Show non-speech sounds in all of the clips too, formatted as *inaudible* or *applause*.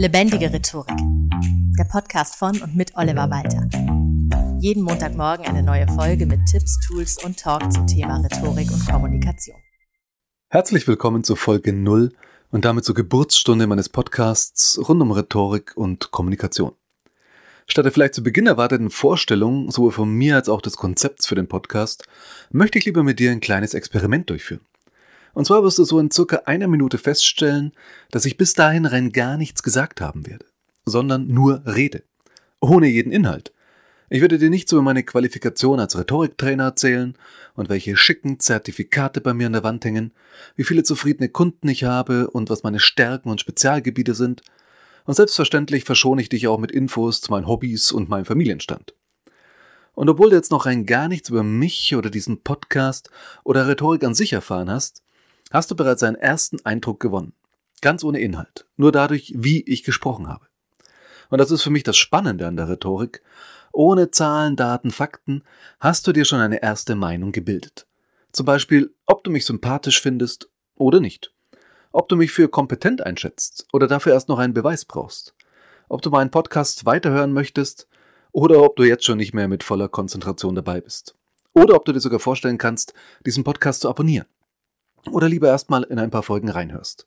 Lebendige Rhetorik. Der Podcast von und mit Oliver Walter. Jeden Montagmorgen eine neue Folge mit Tipps, Tools und Talk zum Thema Rhetorik und Kommunikation. Herzlich willkommen zur Folge 0 und damit zur Geburtsstunde meines Podcasts rund um Rhetorik und Kommunikation. Statt der vielleicht zu Beginn erwarteten Vorstellung, sowohl von mir als auch des Konzepts für den Podcast, möchte ich lieber mit dir ein kleines Experiment durchführen. Und zwar wirst du so in circa einer Minute feststellen, dass ich bis dahin rein gar nichts gesagt haben werde, sondern nur rede. Ohne jeden Inhalt. Ich werde dir nichts über meine Qualifikation als Rhetoriktrainer erzählen und welche schicken Zertifikate bei mir an der Wand hängen, wie viele zufriedene Kunden ich habe und was meine Stärken und Spezialgebiete sind. Und selbstverständlich verschone ich dich auch mit Infos zu meinen Hobbys und meinem Familienstand. Und obwohl du jetzt noch rein gar nichts über mich oder diesen Podcast oder Rhetorik an sich erfahren hast, hast du bereits einen ersten Eindruck gewonnen. Ganz ohne Inhalt. Nur dadurch, wie ich gesprochen habe. Und das ist für mich das Spannende an der Rhetorik. Ohne Zahlen, Daten, Fakten hast du dir schon eine erste Meinung gebildet. Zum Beispiel, ob du mich sympathisch findest oder nicht. Ob du mich für kompetent einschätzt oder dafür erst noch einen Beweis brauchst. Ob du meinen Podcast weiterhören möchtest oder ob du jetzt schon nicht mehr mit voller Konzentration dabei bist. Oder ob du dir sogar vorstellen kannst, diesen Podcast zu abonnieren oder lieber erstmal in ein paar Folgen reinhörst.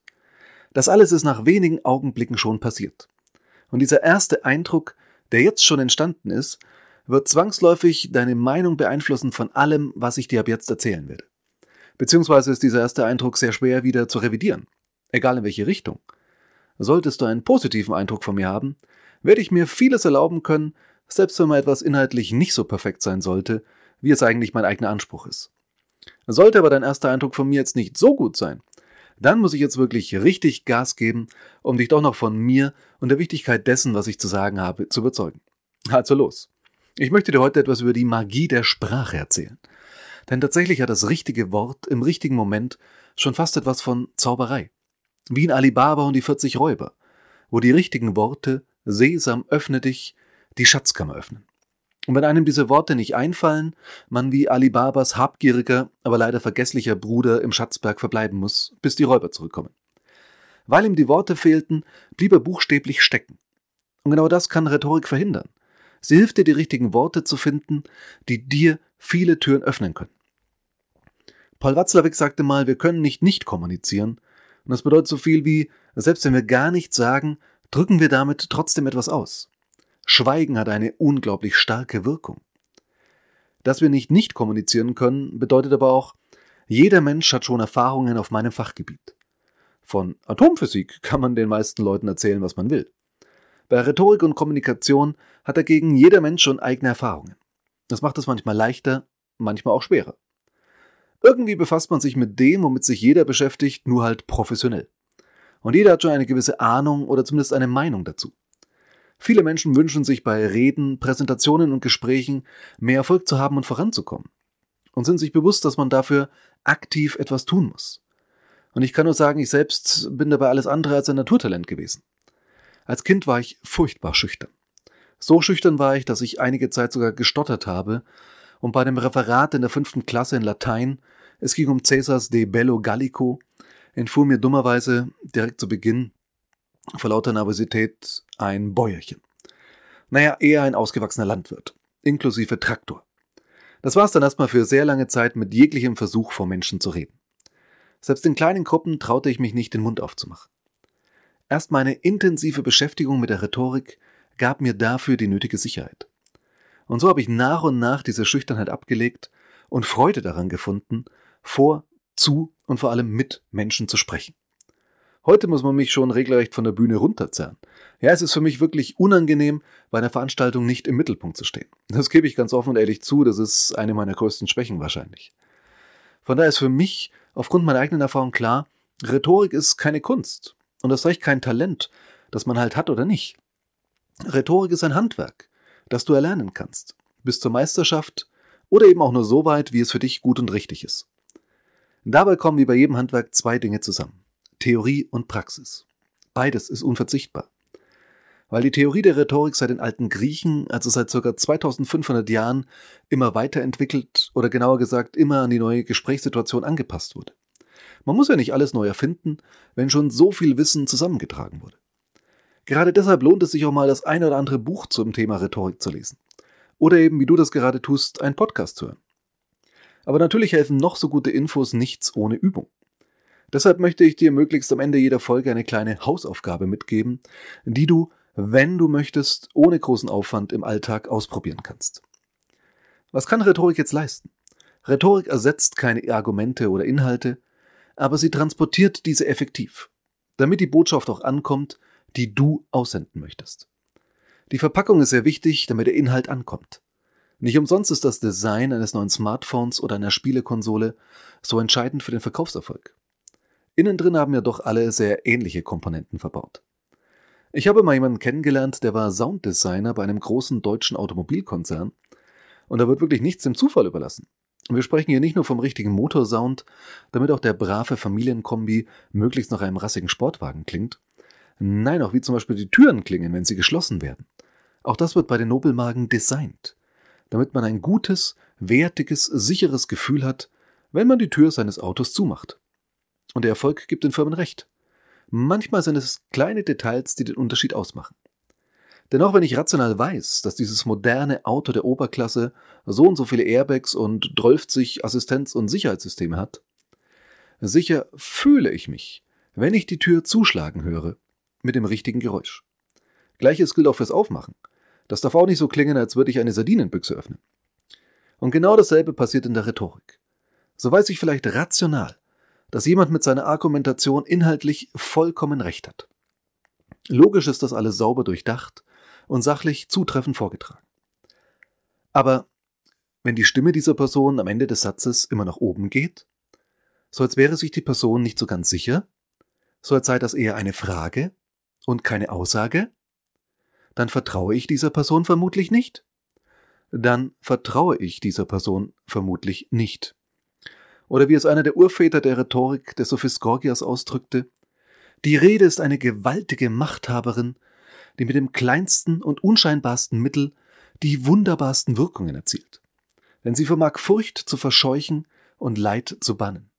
Das alles ist nach wenigen Augenblicken schon passiert. Und dieser erste Eindruck, der jetzt schon entstanden ist, wird zwangsläufig deine Meinung beeinflussen von allem, was ich dir ab jetzt erzählen werde. Beziehungsweise ist dieser erste Eindruck sehr schwer wieder zu revidieren, egal in welche Richtung. Solltest du einen positiven Eindruck von mir haben, werde ich mir vieles erlauben können, selbst wenn mal etwas inhaltlich nicht so perfekt sein sollte, wie es eigentlich mein eigener Anspruch ist. Sollte aber dein erster Eindruck von mir jetzt nicht so gut sein, dann muss ich jetzt wirklich richtig Gas geben, um dich doch noch von mir und der Wichtigkeit dessen, was ich zu sagen habe, zu überzeugen. Also los. Ich möchte dir heute etwas über die Magie der Sprache erzählen. Denn tatsächlich hat das richtige Wort im richtigen Moment schon fast etwas von Zauberei. Wie in Alibaba und die 40 Räuber, wo die richtigen Worte Sesam öffne dich die Schatzkammer öffnen. Und wenn einem diese Worte nicht einfallen, man wie Alibabas habgieriger, aber leider vergesslicher Bruder im Schatzberg verbleiben muss, bis die Räuber zurückkommen. Weil ihm die Worte fehlten, blieb er buchstäblich stecken. Und genau das kann Rhetorik verhindern. Sie hilft dir, die richtigen Worte zu finden, die dir viele Türen öffnen können. Paul Watzlawick sagte mal, wir können nicht nicht kommunizieren. Und das bedeutet so viel wie, selbst wenn wir gar nichts sagen, drücken wir damit trotzdem etwas aus. Schweigen hat eine unglaublich starke Wirkung. Dass wir nicht nicht kommunizieren können, bedeutet aber auch, jeder Mensch hat schon Erfahrungen auf meinem Fachgebiet. Von Atomphysik *laughs* kann man den meisten Leuten erzählen, was man will. Bei Rhetorik und Kommunikation hat dagegen jeder Mensch schon eigene Erfahrungen. Das macht es manchmal leichter, manchmal auch schwerer. Irgendwie befasst man sich mit dem, womit sich jeder beschäftigt, nur halt professionell. Und jeder hat schon eine gewisse Ahnung oder zumindest eine Meinung dazu. Viele Menschen wünschen sich bei Reden, Präsentationen und Gesprächen mehr Erfolg zu haben und voranzukommen. Und sind sich bewusst, dass man dafür aktiv etwas tun muss. Und ich kann nur sagen, ich selbst bin dabei alles andere als ein Naturtalent gewesen. Als Kind war ich furchtbar schüchtern. So schüchtern war ich, dass ich einige Zeit sogar gestottert habe und bei dem Referat in der fünften Klasse in Latein, es ging um Caesars De Bello Gallico, entfuhr mir dummerweise direkt zu Beginn vor lauter Nervosität ein Bäuerchen. Naja, eher ein ausgewachsener Landwirt, inklusive Traktor. Das war es dann erstmal für sehr lange Zeit mit jeglichem Versuch, vor Menschen zu reden. Selbst in kleinen Gruppen traute ich mich nicht, den Mund aufzumachen. Erst meine intensive Beschäftigung mit der Rhetorik gab mir dafür die nötige Sicherheit. Und so habe ich nach und nach diese Schüchternheit abgelegt und Freude daran gefunden, vor, zu und vor allem mit Menschen zu sprechen. Heute muss man mich schon regelrecht von der Bühne runterzerren. Ja, es ist für mich wirklich unangenehm, bei einer Veranstaltung nicht im Mittelpunkt zu stehen. Das gebe ich ganz offen und ehrlich zu, das ist eine meiner größten Schwächen wahrscheinlich. Von daher ist für mich aufgrund meiner eigenen Erfahrung klar, Rhetorik ist keine Kunst und das recht kein Talent, das man halt hat oder nicht. Rhetorik ist ein Handwerk, das du erlernen kannst, bis zur Meisterschaft oder eben auch nur so weit, wie es für dich gut und richtig ist. Dabei kommen wie bei jedem Handwerk zwei Dinge zusammen. Theorie und Praxis. Beides ist unverzichtbar. Weil die Theorie der Rhetorik seit den alten Griechen, also seit ca. 2500 Jahren, immer weiterentwickelt oder genauer gesagt immer an die neue Gesprächssituation angepasst wurde. Man muss ja nicht alles neu erfinden, wenn schon so viel Wissen zusammengetragen wurde. Gerade deshalb lohnt es sich auch mal, das eine oder andere Buch zum Thema Rhetorik zu lesen. Oder eben, wie du das gerade tust, einen Podcast zu hören. Aber natürlich helfen noch so gute Infos nichts ohne Übung. Deshalb möchte ich dir möglichst am Ende jeder Folge eine kleine Hausaufgabe mitgeben, die du, wenn du möchtest, ohne großen Aufwand im Alltag ausprobieren kannst. Was kann Rhetorik jetzt leisten? Rhetorik ersetzt keine Argumente oder Inhalte, aber sie transportiert diese effektiv, damit die Botschaft auch ankommt, die du aussenden möchtest. Die Verpackung ist sehr wichtig, damit der Inhalt ankommt. Nicht umsonst ist das Design eines neuen Smartphones oder einer Spielekonsole so entscheidend für den Verkaufserfolg. Innen drin haben ja doch alle sehr ähnliche Komponenten verbaut. Ich habe mal jemanden kennengelernt, der war Sounddesigner bei einem großen deutschen Automobilkonzern und da wird wirklich nichts dem Zufall überlassen. Wir sprechen hier nicht nur vom richtigen Motorsound, damit auch der brave Familienkombi möglichst nach einem rassigen Sportwagen klingt. Nein, auch wie zum Beispiel die Türen klingen, wenn sie geschlossen werden. Auch das wird bei den Nobelmagen designt, damit man ein gutes, wertiges, sicheres Gefühl hat, wenn man die Tür seines Autos zumacht. Und der Erfolg gibt den Firmen recht. Manchmal sind es kleine Details, die den Unterschied ausmachen. Denn auch wenn ich rational weiß, dass dieses moderne Auto der Oberklasse so und so viele Airbags und 12 Assistenz- und Sicherheitssysteme hat, sicher fühle ich mich, wenn ich die Tür zuschlagen höre, mit dem richtigen Geräusch. Gleiches gilt auch fürs Aufmachen. Das darf auch nicht so klingen, als würde ich eine Sardinenbüchse öffnen. Und genau dasselbe passiert in der Rhetorik. So weiß ich vielleicht rational, dass jemand mit seiner Argumentation inhaltlich vollkommen recht hat. Logisch ist das alles sauber durchdacht und sachlich zutreffend vorgetragen. Aber wenn die Stimme dieser Person am Ende des Satzes immer nach oben geht, so als wäre sich die Person nicht so ganz sicher, so als sei das eher eine Frage und keine Aussage, dann vertraue ich dieser Person vermutlich nicht. Dann vertraue ich dieser Person vermutlich nicht. Oder wie es einer der Urväter der Rhetorik des Sophist Gorgias ausdrückte, die Rede ist eine gewaltige Machthaberin, die mit dem kleinsten und unscheinbarsten Mittel die wunderbarsten Wirkungen erzielt. Denn sie vermag Furcht zu verscheuchen und Leid zu bannen,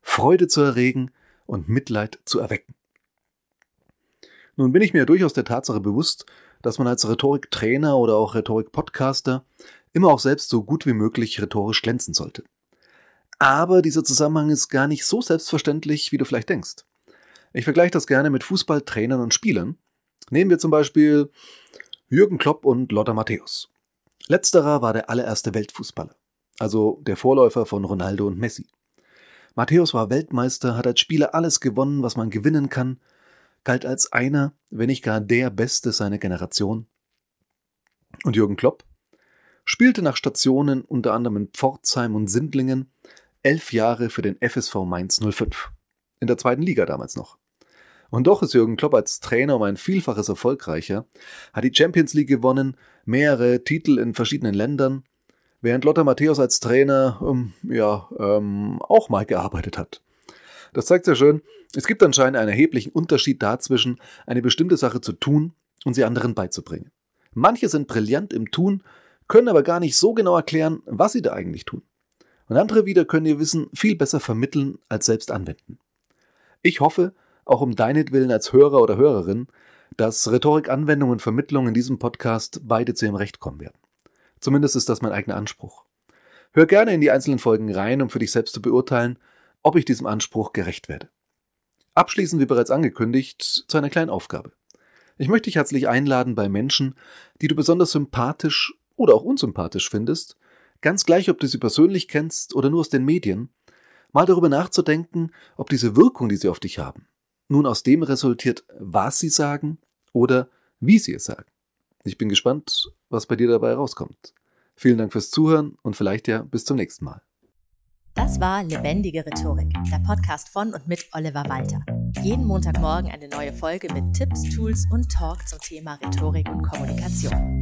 Freude zu erregen und Mitleid zu erwecken. Nun bin ich mir durchaus der Tatsache bewusst, dass man als Rhetoriktrainer oder auch Rhetorik-Podcaster immer auch selbst so gut wie möglich rhetorisch glänzen sollte. Aber dieser Zusammenhang ist gar nicht so selbstverständlich, wie du vielleicht denkst. Ich vergleiche das gerne mit Fußballtrainern und Spielern, Nehmen wir zum Beispiel Jürgen Klopp und Lothar Matthäus. Letzterer war der allererste Weltfußballer, also der Vorläufer von Ronaldo und Messi. Matthäus war Weltmeister, hat als Spieler alles gewonnen, was man gewinnen kann, galt als einer, wenn nicht gar der Beste seiner Generation. Und Jürgen Klopp spielte nach Stationen unter anderem in Pforzheim und Sindlingen elf Jahre für den FSV Mainz 05. In der zweiten Liga damals noch. Und doch ist Jürgen Klopp als Trainer um ein Vielfaches erfolgreicher, hat die Champions League gewonnen, mehrere Titel in verschiedenen Ländern, während Lothar Matthäus als Trainer ähm, ja ähm, auch mal gearbeitet hat. Das zeigt sehr schön, es gibt anscheinend einen erheblichen Unterschied dazwischen, eine bestimmte Sache zu tun und sie anderen beizubringen. Manche sind brillant im Tun, können aber gar nicht so genau erklären, was sie da eigentlich tun. Und andere wieder können ihr Wissen viel besser vermitteln als selbst anwenden. Ich hoffe, auch um deinetwillen als Hörer oder Hörerin, dass Rhetorik, Anwendung und Vermittlung in diesem Podcast beide zu ihrem Recht kommen werden. Zumindest ist das mein eigener Anspruch. Hör gerne in die einzelnen Folgen rein, um für dich selbst zu beurteilen, ob ich diesem Anspruch gerecht werde. Abschließend, wie bereits angekündigt, zu einer kleinen Aufgabe. Ich möchte dich herzlich einladen, bei Menschen, die du besonders sympathisch oder auch unsympathisch findest, ganz gleich, ob du sie persönlich kennst oder nur aus den Medien, mal darüber nachzudenken, ob diese Wirkung, die sie auf dich haben, nun aus dem resultiert, was sie sagen oder wie sie es sagen. Ich bin gespannt, was bei dir dabei rauskommt. Vielen Dank fürs Zuhören und vielleicht ja bis zum nächsten Mal. Das war Lebendige Rhetorik, der Podcast von und mit Oliver Walter. Jeden Montagmorgen eine neue Folge mit Tipps, Tools und Talk zum Thema Rhetorik und Kommunikation.